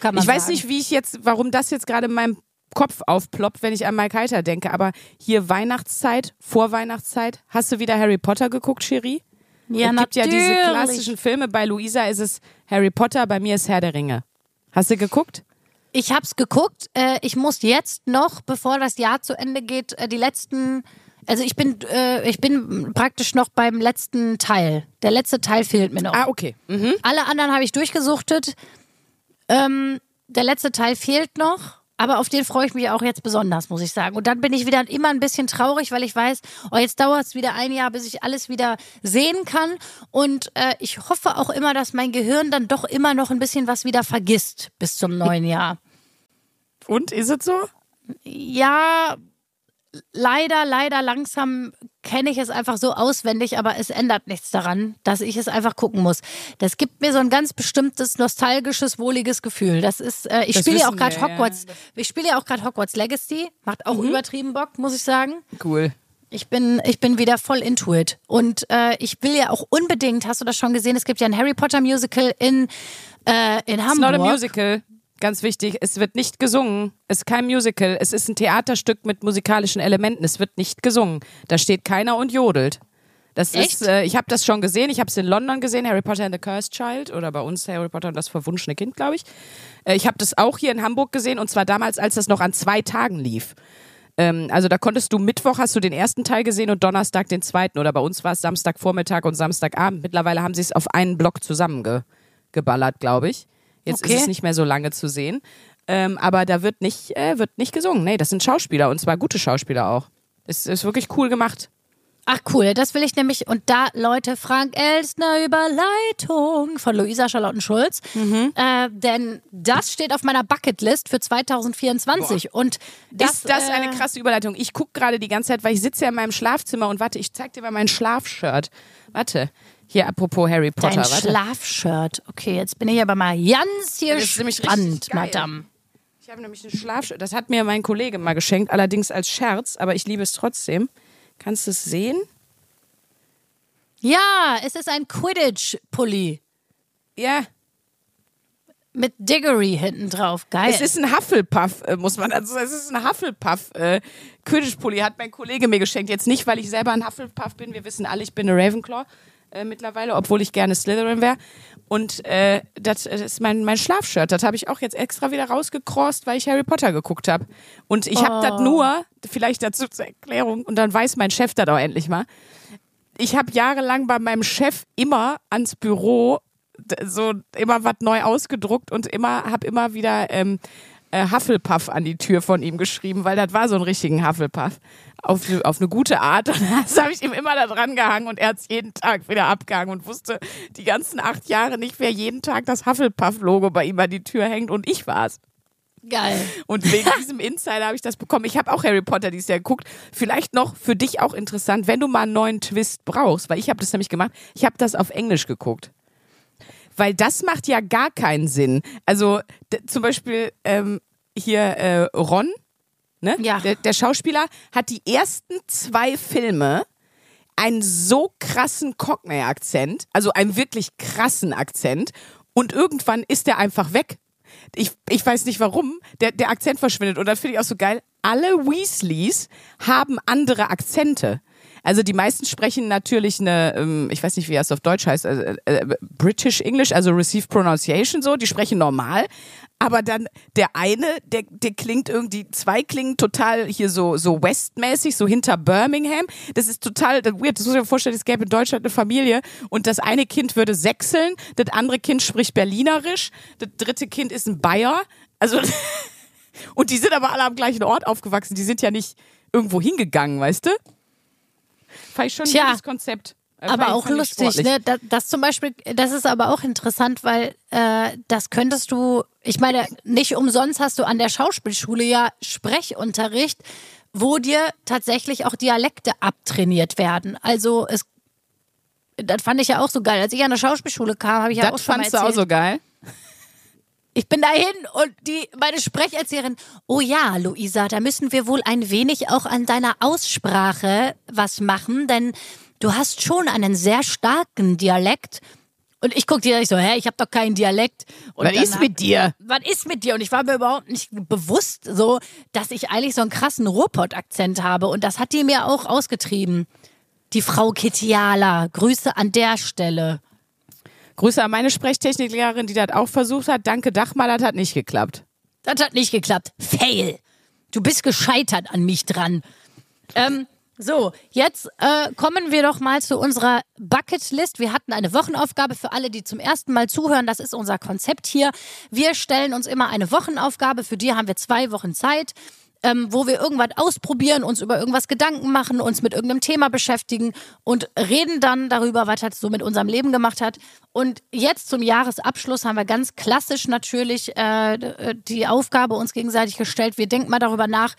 Kann man Ich weiß sagen. nicht, wie ich jetzt, warum das jetzt gerade in meinem Kopf aufploppt, wenn ich an Mike Heiter denke, aber hier Weihnachtszeit, Vorweihnachtszeit, hast du wieder Harry Potter geguckt, Cherie? Ja, es gibt ja diese natürlich. klassischen Filme, bei Luisa ist es Harry Potter, bei mir ist Herr der Ringe. Hast du geguckt? Ich hab's geguckt. Äh, ich muss jetzt noch, bevor das Jahr zu Ende geht, äh, die letzten. Also ich bin, äh, ich bin praktisch noch beim letzten Teil. Der letzte Teil fehlt mir noch. Ah, okay. Mhm. Alle anderen habe ich durchgesuchtet. Ähm, der letzte Teil fehlt noch. Aber auf den freue ich mich auch jetzt besonders, muss ich sagen. Und dann bin ich wieder immer ein bisschen traurig, weil ich weiß, oh, jetzt dauert es wieder ein Jahr, bis ich alles wieder sehen kann. Und äh, ich hoffe auch immer, dass mein Gehirn dann doch immer noch ein bisschen was wieder vergisst bis zum neuen Jahr. Und ist es so? Ja, leider, leider langsam kenne ich es einfach so auswendig, aber es ändert nichts daran, dass ich es einfach gucken muss. Das gibt mir so ein ganz bestimmtes nostalgisches, wohliges Gefühl. Das ist, äh, ich spiele ja auch gerade wir, ja. Mhm. Hogwarts, ich spiele ja auch gerade Hogwarts Legacy, macht auch übertrieben Bock, muss ich sagen. Cool. Ich bin, ich bin wieder voll into it. Und äh, ich will ja auch unbedingt, hast du das schon gesehen, es gibt ja ein Harry Potter Musical in, äh, in It's Hamburg. not a musical. Ganz wichtig, es wird nicht gesungen. Es ist kein Musical. Es ist ein Theaterstück mit musikalischen Elementen. Es wird nicht gesungen. Da steht keiner und jodelt. Das Echt? ist, äh, ich habe das schon gesehen. Ich habe es in London gesehen, Harry Potter and the Cursed Child oder bei uns Harry Potter und das verwunschene Kind, glaube ich. Äh, ich habe das auch hier in Hamburg gesehen und zwar damals, als das noch an zwei Tagen lief. Ähm, also da konntest du Mittwoch hast du den ersten Teil gesehen und Donnerstag den zweiten oder bei uns war es Samstagvormittag und Samstagabend. Mittlerweile haben sie es auf einen Block zusammengeballert, glaube ich. Jetzt Okay. ist es nicht mehr so lange zu sehen. Ähm, aber da wird nicht, äh, wird nicht gesungen. Nee, das sind Schauspieler und zwar gute Schauspieler auch. Es ist wirklich cool gemacht. Ach cool, das will ich nämlich. Und da, Leute, Frank Elstner Überleitung von Luisa Charlotten-Schulz. Mhm. Äh, denn das steht auf meiner Bucketlist für 2024. Und das, ist das äh, eine krasse Überleitung? Ich gucke gerade die ganze Zeit, weil ich sitze ja in meinem Schlafzimmer und warte, ich zeig dir mal mein Schlafshirt. Warte, hier apropos Harry Potter. Dein warte. Schlafshirt. Okay, jetzt bin ich aber mal ganz hier Das ist nämlich spannend, richtig geil. Madame. Ich habe nämlich ein Schlafshirt. Das hat mir mein Kollege mal geschenkt, allerdings als Scherz, aber ich liebe es trotzdem. Kannst du es sehen? Ja, es ist ein Quidditch-Pulli Ja, mit Diggory hinten drauf. Geil. es ist ein Hufflepuff, äh, muss man also es ist ein Hufflepuff äh, Quidditch-Pulli hat mein Kollege mir geschenkt. Jetzt nicht, weil ich selber ein Hufflepuff bin. Wir wissen alle, ich bin eine Ravenclaw äh, mittlerweile, obwohl ich gerne Slytherin wäre. Und äh, das äh, ist mein, mein Schlafshirt. Das habe ich auch jetzt extra wieder rausgecrossed, weil ich Harry Potter geguckt habe. Und ich habe das nur, vielleicht dazu zur Erklärung, und dann weiß mein Chef das auch endlich mal. Ich habe jahrelang bei meinem Chef immer ans Büro so immer was neu ausgedruckt und immer habe immer wieder ähm, äh, Hufflepuff an die Tür von ihm geschrieben, weil das war so ein richtigen Hufflepuff. Auf, auf eine gute Art. Und das habe ich ihm immer da dran gehangen und er hat es jeden Tag wieder abgehangen und wusste die ganzen acht Jahre nicht, wer jeden Tag das Hufflepuff-Logo bei ihm an die Tür hängt und ich war's. Geil. Und wegen diesem Insider habe ich das bekommen. Ich habe auch Harry Potter dieses Jahr geguckt. Vielleicht noch für dich auch interessant, wenn du mal einen neuen Twist brauchst, weil ich habe das nämlich gemacht. Ich habe das auf Englisch geguckt. Weil das macht ja gar keinen Sinn. Also zum Beispiel ähm, hier äh, Ron, ne? Ja. Der, der Schauspieler hat die ersten zwei Filme einen so krassen Cockney-Akzent, also einen wirklich krassen Akzent, und irgendwann ist der einfach weg. Ich, ich weiß nicht warum, der, der Akzent verschwindet. Und das finde ich auch so geil. Alle Weasleys haben andere Akzente. Also die meisten sprechen natürlich eine, ähm, ich weiß nicht, wie das auf Deutsch heißt, äh, äh, British English, also Received Pronunciation so, die sprechen normal. Aber dann der eine, der, der klingt irgendwie, zwei klingen total hier so, so westmäßig, so hinter Birmingham. Das ist total weird. Das muss ich mir vorstellen, es gäbe in Deutschland eine Familie und das eine Kind würde sächseln, das andere Kind spricht Berlinerisch, das dritte Kind ist ein Bayer. Also, und die sind aber alle am gleichen Ort aufgewachsen. Die sind ja nicht irgendwo hingegangen, weißt du? Fand ich schon ein Tja, gutes Konzept. Äh, Aber auch lustig, ne? Das, das zum Beispiel, das ist aber auch interessant, weil äh, das könntest du, ich meine, nicht umsonst hast du an der Schauspielschule ja Sprechunterricht, wo dir tatsächlich auch Dialekte abtrainiert werden. Also es, das fand ich ja auch so geil. Als ich an der Schauspielschule kam, habe ich ja auch Das schon mal fandst du erzählt. auch so geil? Ich bin dahin und die, meine Sprecherzieherin, oh ja, Luisa, da müssen wir wohl ein wenig auch an deiner Aussprache was machen, denn du hast schon einen sehr starken Dialekt. Und ich guck dir ich so, hä, ich habe doch keinen Dialekt. Und Was ist mit dir? Was ist mit dir? Und ich war mir überhaupt nicht bewusst so, dass ich eigentlich so einen krassen Ruhrpott-Akzent habe. Und das hat die mir auch ausgetrieben. Die Frau Kitiala. Grüße an der Stelle. Grüße an meine Sprechtechniklehrerin, die das auch versucht hat. Danke, Dachmal, das hat nicht geklappt. Das hat nicht geklappt. Fail. Du bist gescheitert an mich dran. Ähm, so, jetzt äh, kommen wir doch mal zu unserer Bucketlist. Wir hatten eine Wochenaufgabe für alle, die zum ersten Mal zuhören. Das ist unser Konzept hier. Wir stellen uns immer eine Wochenaufgabe. Für die haben wir zwei Wochen Zeit. Ähm, wo wir irgendwas ausprobieren, uns über irgendwas Gedanken machen, uns mit irgendeinem Thema beschäftigen und reden dann darüber, was das so mit unserem Leben gemacht hat. Und jetzt zum Jahresabschluss haben wir ganz klassisch natürlich äh, die Aufgabe uns gegenseitig gestellt. Wir denken mal darüber nach,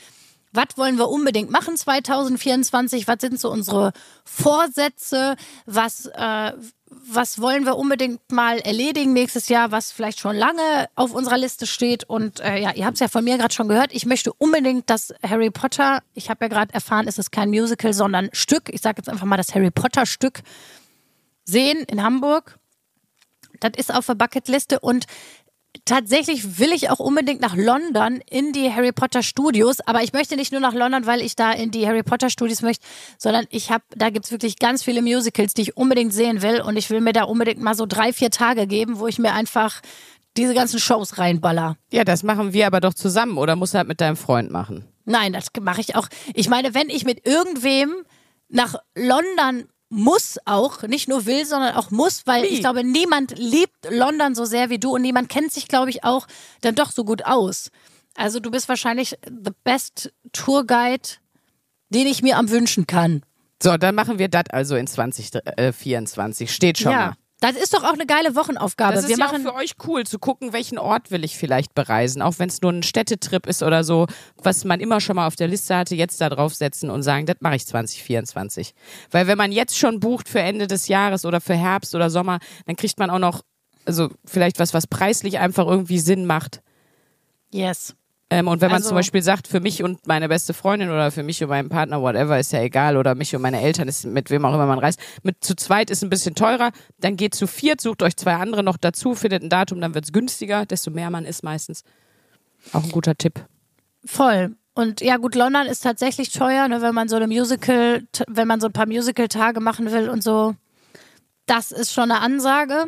was wollen wir unbedingt machen 2024? Was sind so unsere Vorsätze? Was, äh, was wollen wir unbedingt mal erledigen nächstes Jahr, was vielleicht schon lange auf unserer Liste steht? Und äh, ja, ihr habt es ja von mir gerade schon gehört. Ich möchte unbedingt das Harry Potter, ich habe ja gerade erfahren, es ist kein Musical, sondern Stück. Ich sage jetzt einfach mal das Harry Potter Stück sehen in Hamburg. Das ist auf der Bucketliste und tatsächlich will ich auch unbedingt nach London in die Harry Potter Studios, aber ich möchte nicht nur nach London, weil ich da in die Harry Potter Studios möchte, sondern ich habe, da gibt's wirklich ganz viele Musicals, die ich unbedingt sehen will und ich will mir da unbedingt mal so drei, vier Tage geben, wo ich mir einfach diese ganzen Shows reinballer. Ja, das machen wir aber doch zusammen oder musst du halt mit deinem Freund machen? Nein, das mache ich auch. Ich meine, wenn ich mit irgendwem nach London muss auch, nicht nur will, sondern auch muss, weil Wie? ich glaube, niemand liebt London so sehr wie du und niemand kennt sich, glaube ich, auch dann doch so gut aus. Also du bist wahrscheinlich the best Tourguide, den ich mir am wünschen kann. So, dann machen wir das also in 2024. Steht schon ja. mal. Das ist doch auch eine geile Wochenaufgabe. Das ist wir ja machen auch für euch cool, zu gucken, welchen Ort will ich vielleicht bereisen. Auch wenn es nur ein Städtetrip ist oder so, was man immer schon mal auf der Liste hatte, jetzt da draufsetzen und sagen, das mache ich 2024. Weil wenn man jetzt schon bucht für Ende des Jahres oder für Herbst oder Sommer, dann kriegt man auch noch, also vielleicht was, was preislich einfach irgendwie Sinn macht. Yes. Ähm, und wenn man Also- zum Beispiel sagt, für mich und meine beste Freundin oder für mich und meinen Partner, whatever, ist ja egal, oder mich und meine Eltern, ist mit wem auch immer man reist, mit zu zweit ist ein bisschen teurer, dann geht zu viert, sucht euch zwei andere noch dazu, findet ein Datum, dann wird's günstiger, desto mehr man ist meistens. Auch ein guter Tipp. Voll. Und ja gut, London ist tatsächlich teuer, ne, wenn man so eine Musical, wenn man so ein paar Musical-Tage machen will und so. Das ist schon eine Ansage.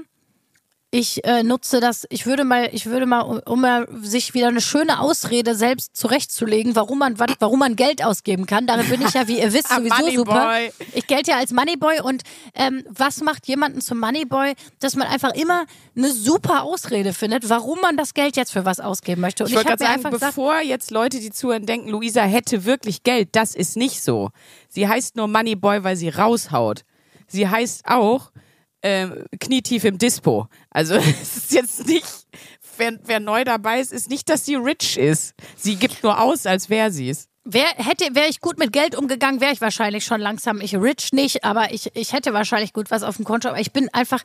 Ich äh, nutze das, ich würde mal, ich würde mal, um, um sich wieder eine schöne Ausrede selbst zurechtzulegen, warum man warum man Geld ausgeben kann. Darin bin ich ja, wie ihr wisst, sowieso super. Ich gelte ja als Moneyboy und ähm, was macht jemanden zum Moneyboy, dass man einfach immer eine super Ausrede findet, warum man das Geld jetzt für was ausgeben möchte. Und Ich wollte hab gerade sagen, einfach gesagt, bevor jetzt Leute, die zuhören, denken, Luisa hätte wirklich Geld, das ist nicht so. Sie heißt nur Moneyboy, weil sie raushaut. Sie heißt auch ähm, knietief im Dispo. Also es ist jetzt nicht, wer, wer neu dabei ist, ist nicht, dass sie rich ist. Sie gibt nur aus, als wäre sie es. Wär, hätte, wäre ich gut mit Geld umgegangen, wäre ich wahrscheinlich schon langsam. Ich rich nicht, aber ich, ich hätte wahrscheinlich gut was auf dem Konto. Aber ich bin einfach,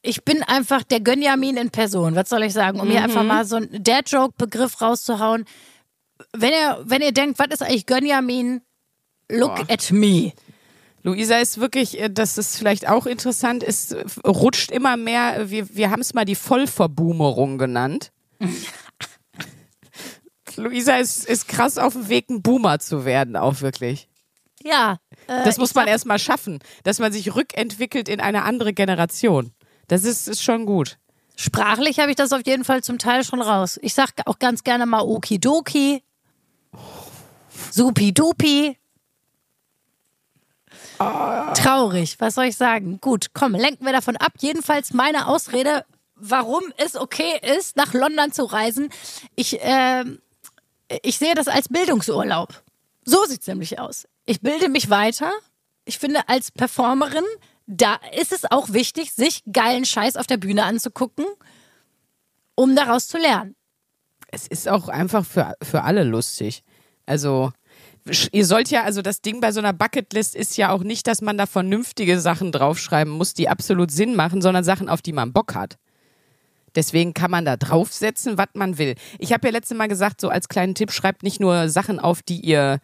ich bin einfach der Gönjamin in Person. Was soll ich sagen? Um hier einfach mal so einen Dad-Joke-Begriff rauszuhauen. Wenn ihr, wenn ihr denkt, was ist eigentlich Gönjamin? Look Boah. at me. Luisa ist wirklich, äh, das ist vielleicht auch interessant, ist, äh, rutscht immer mehr, wir, wir haben es mal die Vollverboomerung genannt. Luisa ist, ist krass auf dem Weg, ein Boomer zu werden, auch wirklich. Ja. Äh, Das muss man sag- erst mal schaffen, dass man sich rückentwickelt in eine andere Generation. Das ist, ist schon gut. Sprachlich habe ich das auf jeden Fall zum Teil schon raus. Ich sag auch ganz gerne mal Okidoki. Supi-dupi. Traurig, was soll ich sagen? Gut, komm, lenken wir davon ab. Jedenfalls meine Ausrede, warum es okay ist, nach London zu reisen. Ich, ähm, ich sehe das als Bildungsurlaub. So sieht's nämlich aus. Ich bilde mich weiter. Ich finde, als Performerin, da ist es auch wichtig, sich geilen Scheiß auf der Bühne anzugucken, um daraus zu lernen. Es ist auch einfach für, für alle lustig. Also, ihr sollt ja, also das Ding bei so einer Bucketlist ist ja auch nicht, dass man da vernünftige Sachen draufschreiben muss, die absolut Sinn machen, sondern Sachen, auf die man Bock hat. Deswegen kann man da draufsetzen, was man will. Ich habe ja letztes Mal gesagt, so als kleinen Tipp, schreibt nicht nur Sachen auf, die ihr,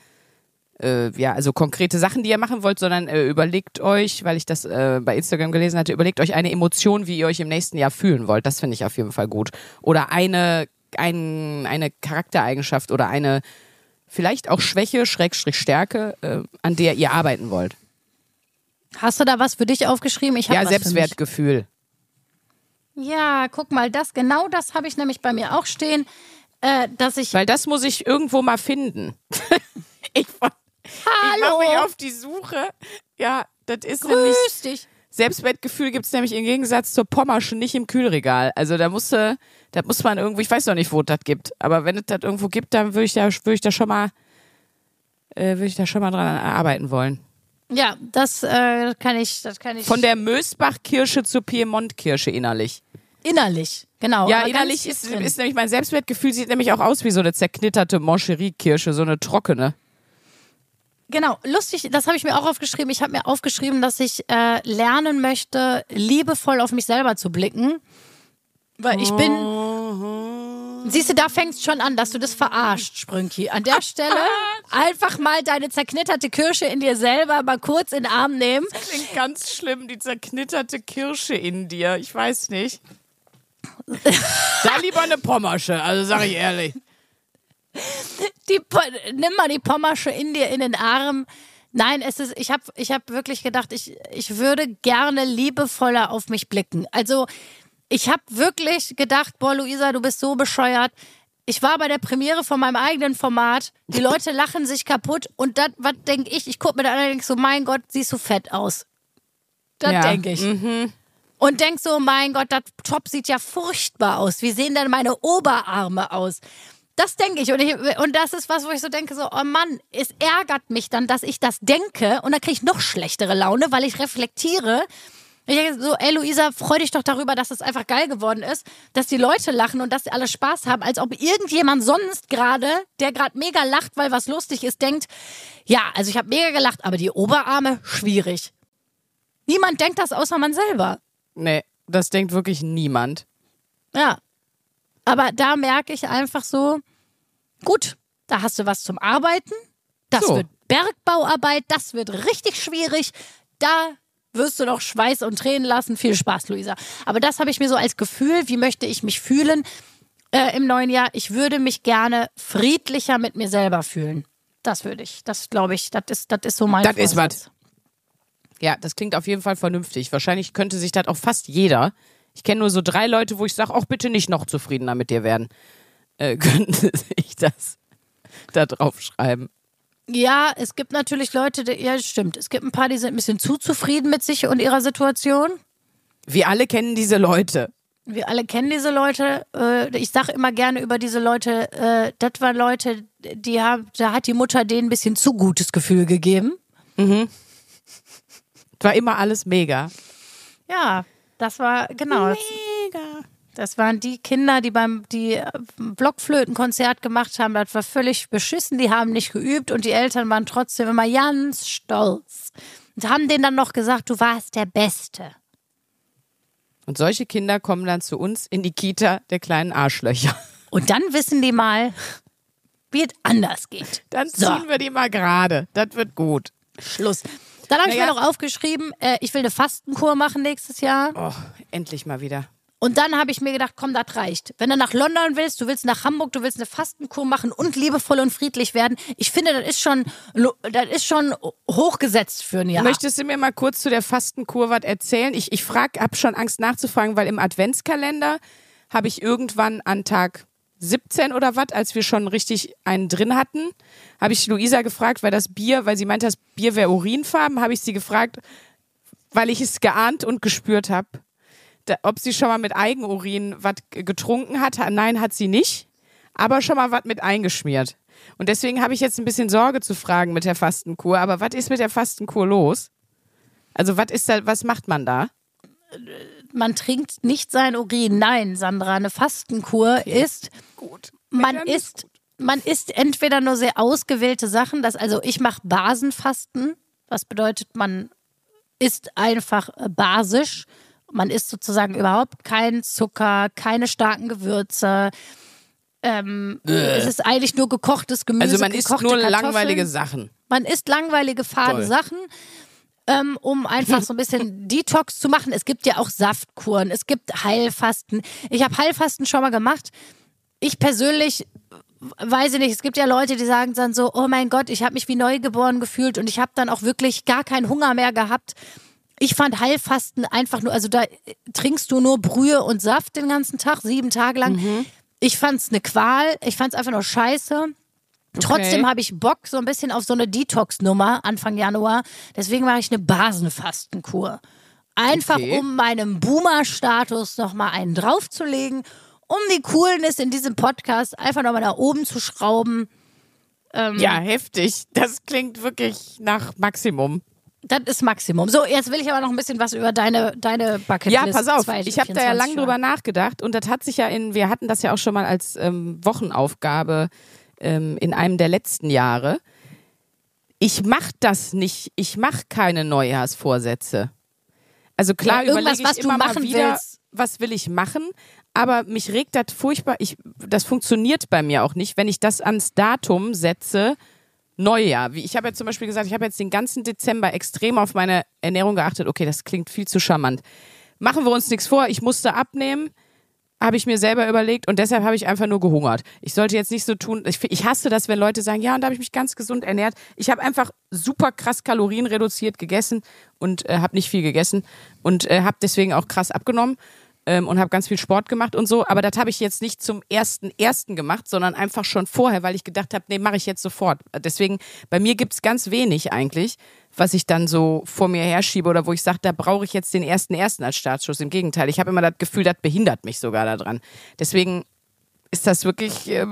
äh, ja, also konkrete Sachen, die ihr machen wollt, sondern äh, überlegt euch, weil ich das äh, bei Instagram gelesen hatte, überlegt euch eine Emotion, wie ihr euch im nächsten Jahr fühlen wollt. Das finde ich auf jeden Fall gut. Oder eine, ein, eine Charaktereigenschaft oder eine vielleicht auch Schwäche, Schrägstrich Stärke, äh, an der ihr arbeiten wollt. Hast du da was für dich aufgeschrieben? Ich Ja. Selbstwertgefühl. Ja, guck mal, das genau das habe ich nämlich bei mir auch stehen, äh, dass ich Weil das muss ich irgendwo mal finden. ich ich mache mich Hallo, auf die Suche. Ja, das ist nämlich. grüß dich. Selbstwertgefühl gibt es nämlich im Gegensatz zur Pommersche nicht im Kühlregal. Also da musste, da muss man irgendwo, ich weiß noch nicht, wo es das gibt, aber wenn es das irgendwo gibt, dann würde ich da, würde ich da schon mal, äh, würde ich da schon mal dran arbeiten wollen. Ja, das äh, kann ich, das kann ich Von der Mösbach-Kirsche zur Piemont-Kirsche innerlich. innerlich, genau. ja, innerlich ist, drin. ist nämlich mein Selbstwertgefühl sieht nämlich auch aus wie so eine zerknitterte Moncherie-Kirsche, so eine trockene. Genau, lustig, das habe ich mir auch aufgeschrieben. Ich habe mir aufgeschrieben, dass ich äh, lernen möchte, liebevoll auf mich selber zu blicken. Weil ich bin. Siehst du, da fängst schon an, dass du das verarscht, Sprünki. An der Stelle einfach mal deine zerknitterte Kirsche in dir selber mal kurz in den Arm nehmen. Klingt ganz schlimm, die zerknitterte Kirsche in dir. Ich weiß nicht. Da lieber eine Pommersche, also sage ich ehrlich. Die, nimm mal die Pommersche in dir in den Arm. Nein, es ist, ich habe ich hab wirklich gedacht, ich, ich würde gerne liebevoller auf mich blicken. Also, ich habe wirklich gedacht, boah, Luisa, du bist so bescheuert. Ich war bei der Premiere von meinem eigenen Format. Die Leute lachen sich kaputt. Und das, was denke ich? Ich gucke mir dann an und denk so, mein Gott, siehst du fett aus. Das Ja, denke ich. Und denk so, mein Gott, das Top sieht ja furchtbar aus. Wie sehen denn meine Oberarme aus? Das denke ich. Und, ich. und das ist was, wo ich so denke, so, oh Mann, es ärgert mich dann, dass ich das denke und dann kriege ich noch schlechtere Laune, weil ich reflektiere. Ich denke so, ey Luisa, freu dich doch darüber, dass es einfach geil geworden ist, dass die Leute lachen und dass sie alle Spaß haben, als ob irgendjemand sonst gerade, der gerade mega lacht, weil was lustig ist, denkt, ja, also ich habe mega gelacht, aber die Oberarme, schwierig. Niemand denkt das außer man selber. Nee, das denkt wirklich niemand. Ja. Aber da merke ich einfach so, gut, da hast du was zum Arbeiten. Das So. wird Bergbauarbeit, das wird richtig schwierig. Da wirst du noch Schweiß und Tränen lassen. Viel Spaß, Luisa. Aber das habe ich mir so als Gefühl, wie möchte ich mich fühlen äh, im neuen Jahr? Ich würde mich gerne friedlicher mit mir selber fühlen. Das würde ich. Das glaube ich, das ist, das ist so mein Das ist Vorsatz. Ja, das klingt auf jeden Fall vernünftig. Wahrscheinlich könnte sich das auch fast jeder. Ich kenne nur so drei Leute, wo ich sage, auch bitte nicht noch zufriedener mit dir werden. Äh, könnten sich das da drauf schreiben. Ja, es gibt natürlich Leute, die, ja, stimmt. Es gibt ein paar, die sind ein bisschen zu zufrieden mit sich und ihrer Situation. Wir alle kennen diese Leute. Wir alle kennen diese Leute. Äh, Ich sage immer gerne über diese Leute, äh, das waren Leute, die haben, da hat die Mutter denen ein bisschen zu gutes Gefühl gegeben. War immer alles mega. Ja, das war, genau. Mega. Das waren die Kinder, die beim die äh, Blockflötenkonzert gemacht haben. Das war völlig beschissen. Die haben nicht geübt und die Eltern waren trotzdem immer ganz stolz. Und haben denen dann noch gesagt, du warst der Beste. Und solche Kinder kommen dann zu uns in die Kita der kleinen Arschlöcher. Und dann wissen die mal, wie es anders geht. Dann So. ziehen wir die mal gerade. Das wird gut. Schluss. Dann habe ich Naja. mir noch aufgeschrieben, äh, ich will eine Fastenkur machen nächstes Jahr. Oh, endlich mal wieder. Und dann habe ich mir gedacht, komm, das reicht. Wenn du nach London willst, du willst nach Hamburg, du willst eine Fastenkur machen und liebevoll und friedlich werden. Ich finde, das ist schon, das ist schon hochgesetzt für ein Jahr. Möchtest du mir mal kurz zu der Fastenkur was erzählen? Ich, ich frag, hab schon Angst nachzufragen, weil im Adventskalender habe ich irgendwann an Tag 17 oder was, als wir schon richtig einen drin hatten, habe ich Luisa gefragt, weil das Bier, weil sie meinte, das Bier wäre urinfarben, habe ich sie gefragt, weil ich es geahnt und gespürt habe, ob sie schon mal mit Eigenurin was getrunken hat. Nein, hat sie nicht, aber schon mal was mit eingeschmiert. Und deswegen habe ich jetzt ein bisschen Sorge zu fragen mit der Fastenkur. Aber was ist mit der Fastenkur los? Also was ist da, was macht man da? Man trinkt nicht sein Urin. Nein, Sandra, eine Fastenkur ist, Gut. man isst, man isst entweder nur sehr ausgewählte Sachen. Das, also ich mache Basenfasten. Was bedeutet, man isst einfach äh, basisch. Man isst sozusagen überhaupt keinen Zucker, keine starken Gewürze. Ähm, es ist eigentlich nur gekochtes Gemüse. Also man isst nur Kartoffeln. langweilige Sachen. Man isst langweilige, fade Toll. Sachen, ähm, um einfach so ein bisschen Detox zu machen. Es gibt ja auch Saftkuren, es gibt Heilfasten. Ich habe Heilfasten schon mal gemacht. Ich persönlich weiß ich nicht, es gibt ja Leute, die sagen dann so, oh mein Gott, ich habe mich wie neugeboren gefühlt und ich habe dann auch wirklich gar keinen Hunger mehr gehabt. Ich fand Heilfasten einfach nur, also da trinkst du nur Brühe und Saft den ganzen Tag, sieben Tage lang. Ich fand's eine Qual, ich fand's einfach nur scheiße. Trotzdem habe ich Bock so ein bisschen auf so eine Detox-Nummer Anfang Januar. Deswegen mache ich eine Basenfastenkur. Einfach Okay. um meinem Boomer-Status nochmal einen draufzulegen, um die Coolness in diesem Podcast einfach nochmal nach oben zu schrauben. Ähm, Ja, heftig. Das klingt wirklich nach Maximum. Das ist Maximum. So, jetzt will ich aber noch ein bisschen was über deine, deine Bucketlist Ja, pass auf. 2024 Ich habe da ja lang hören. drüber nachgedacht und das hat sich ja in, wir hatten das ja auch schon mal als ähm, Wochenaufgabe ähm, in einem der letzten Jahre. Ich mach das nicht. Ich mache keine Neujahrsvorsätze. Also klar, Ja, irgendwas, überlege ich immer mal machen wieder, willst. was will ich machen, aber mich regt das furchtbar. Ich, das funktioniert bei mir auch nicht, wenn ich das ans Datum setze. Neujahr. Wie ich habe ja zum Beispiel gesagt, ich habe jetzt den ganzen Dezember extrem auf meine Ernährung geachtet. Okay, das klingt viel zu charmant. Machen wir uns nichts vor. Ich musste abnehmen, habe ich mir selber überlegt und deshalb habe ich einfach nur gehungert. Ich sollte jetzt nicht so tun. Ich, ich hasse das, wenn Leute sagen, ja, und da habe ich mich ganz gesund ernährt. Ich habe einfach super krass Kalorien reduziert gegessen und äh, habe nicht viel gegessen und äh, habe deswegen auch krass abgenommen ähm, und habe ganz viel Sport gemacht und so. Aber das habe ich jetzt nicht zum ersten ersten gemacht, sondern einfach schon vorher, weil ich gedacht habe, nee, mache ich jetzt sofort. Deswegen, bei mir gibt's ganz wenig eigentlich, was ich dann so vor mir herschiebe oder wo ich sage, da brauche ich jetzt den ersten ersten als Startschuss. Im Gegenteil, ich habe immer das Gefühl, das behindert mich sogar daran. Deswegen ist das wirklich, äh,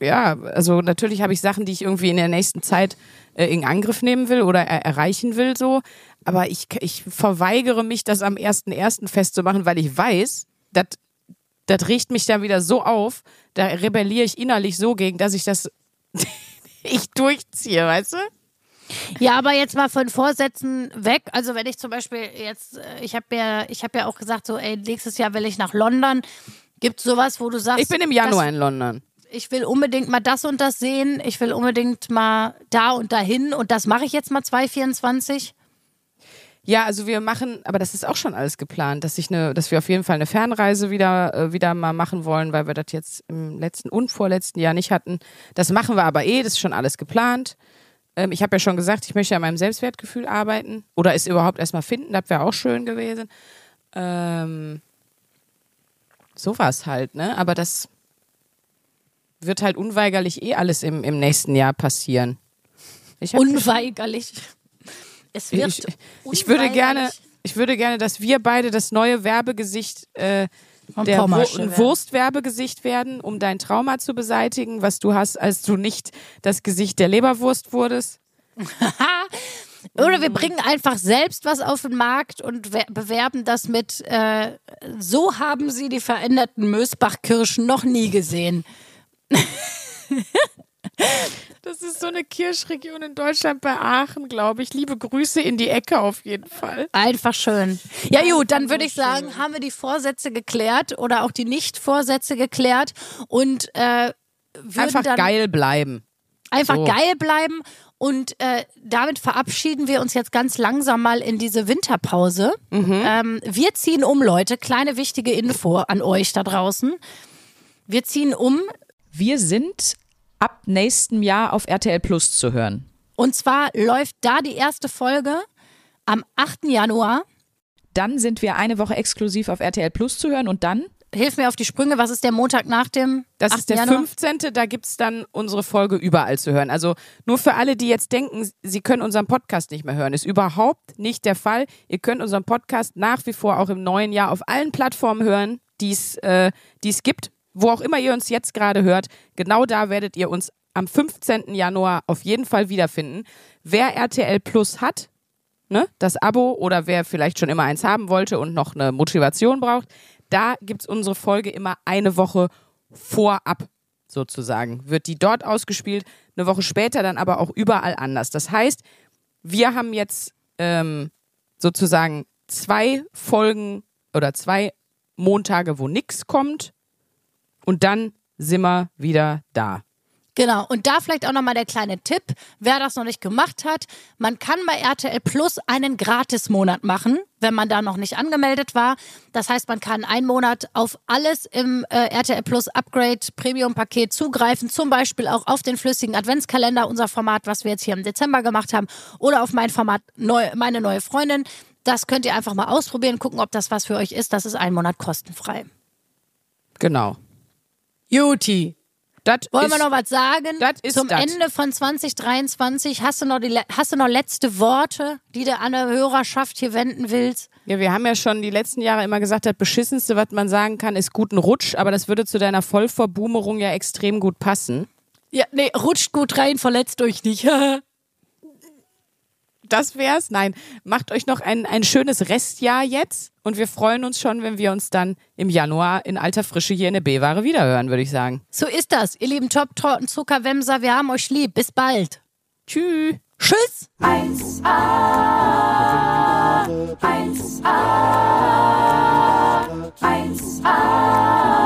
ja, also natürlich habe ich Sachen, die ich irgendwie in der nächsten Zeit äh, in Angriff nehmen will oder er erreichen will, so. Aber ich, ich verweigere mich, das am 1.1. festzumachen, weil ich weiß, das das riecht mich dann wieder so auf, da rebelliere ich innerlich so gegen, dass ich das ich durchziehe, weißt du? Ja, aber jetzt mal von Vorsätzen weg. Also wenn ich zum Beispiel jetzt, äh, ich habe ja, ich habe ja auch gesagt, so, ey, nächstes Jahr will ich nach London. Gibt sowas, wo du sagst, Ich bin im Januar in London. Ich will unbedingt mal das und das sehen, ich will unbedingt mal da und dahin und das mache ich jetzt mal 2024. Ja, also wir machen, aber das ist auch schon alles geplant, dass ich eine, dass wir auf jeden Fall eine Fernreise wieder äh, wieder mal machen wollen, weil wir das jetzt im letzten und vorletzten Jahr nicht hatten. Das machen wir aber eh, das ist schon alles geplant. Ähm, ich habe ja schon gesagt, ich möchte an meinem Selbstwertgefühl arbeiten oder es überhaupt erstmal finden, das wäre auch schön gewesen. Ähm, sowas halt, ne? Aber das wird halt unweigerlich eh alles im, im nächsten Jahr passieren. Unweigerlich. Es wird ich, ich würde gerne, unweigerlich. ich würde gerne, dass wir beide das neue Werbegesicht äh, der Wur. Wurstwerbegesicht werden, um dein Trauma zu beseitigen, was du hast, als du nicht das Gesicht der Leberwurst wurdest. Oder wir bringen einfach selbst was auf den Markt und we- bewerben das mit, äh, so haben sie die veränderten Mösbachkirschen noch nie gesehen. Das ist so eine Kirschregion in Deutschland bei Aachen, glaube ich. Liebe Grüße in die Ecke auf jeden Fall. Einfach schön. Ja gut, dann würde ich sagen, haben wir die Vorsätze geklärt oder auch die Nicht-Vorsätze geklärt und äh, würden Einfach dann geil bleiben. einfach So. geil bleiben. Und äh, damit verabschieden wir uns jetzt ganz langsam mal in diese Winterpause. Mhm. Ähm, wir ziehen um, Leute. Kleine wichtige Info an euch da draußen. Wir ziehen um Wir sind ab nächstem Jahr auf RTL Plus zu hören. und zwar läuft da die erste Folge am 8. Januar. Dann sind wir eine Woche exklusiv auf RTL Plus zu hören und dann Hilf mir auf die Sprünge. Was ist der Montag nach dem Das 8. ist der Januar? 15. Da gibt's dann unsere Folge überall zu hören. Also nur für alle, die jetzt denken, sie können unseren Podcast nicht mehr hören, ist überhaupt nicht der Fall. Ihr könnt unseren Podcast nach wie vor auch im neuen Jahr auf allen Plattformen hören, die es äh, die es gibt. Wo auch immer ihr uns jetzt gerade hört, genau da werdet ihr uns am 15. Januar auf jeden Fall wiederfinden. Wer RTL Plus hat, ne, das Abo oder wer vielleicht schon immer eins haben wollte und noch eine Motivation braucht, da gibt's unsere Folge immer eine Woche vorab sozusagen. Wird die dort ausgespielt, eine Woche später dann aber auch überall anders. Das heißt, wir haben jetzt ähm, sozusagen zwei Folgen oder zwei Montage, wo nichts kommt und dann sind wir wieder da. Genau, und da vielleicht auch nochmal der kleine Tipp, wer das noch nicht gemacht hat. Man kann bei RTL Plus einen Gratismonat machen, wenn man da noch nicht angemeldet war. Das heißt, man kann einen Monat auf alles im äh, RTL Plus Upgrade Premium Paket zugreifen, zum Beispiel auch auf den flüssigen Adventskalender, unser Format, was wir jetzt hier im Dezember gemacht haben, oder auf mein Format neu, meine neue Freundin. Das könnt ihr einfach mal ausprobieren, gucken, ob das was für euch ist. Das ist ein Monat kostenfrei. Genau. Juti. Das Wollen ist, wir noch was sagen? das ist Zum das. Ende von 2023 hast du noch die hast du noch letzte Worte, die du an der Hörerschaft hier wenden willst? Ja, wir haben ja schon die letzten Jahre immer gesagt, das Beschissenste, was man sagen kann, ist guten Rutsch, aber das würde zu deiner Vollverboomerung ja extrem gut passen. Ja, nee, rutscht gut rein, verletzt euch nicht. Das wär's. Nein, macht euch noch ein, ein schönes Restjahr jetzt und wir freuen uns schon, wenn wir uns dann im Januar in alter Frische hier in der B-Ware wiederhören, würde ich sagen. so ist das, ihr lieben Top-Torten, Zuckerwemser, wir haben euch lieb. Bis bald. Tschüss. Tschüss. 1A, 1A, 1A, 1A,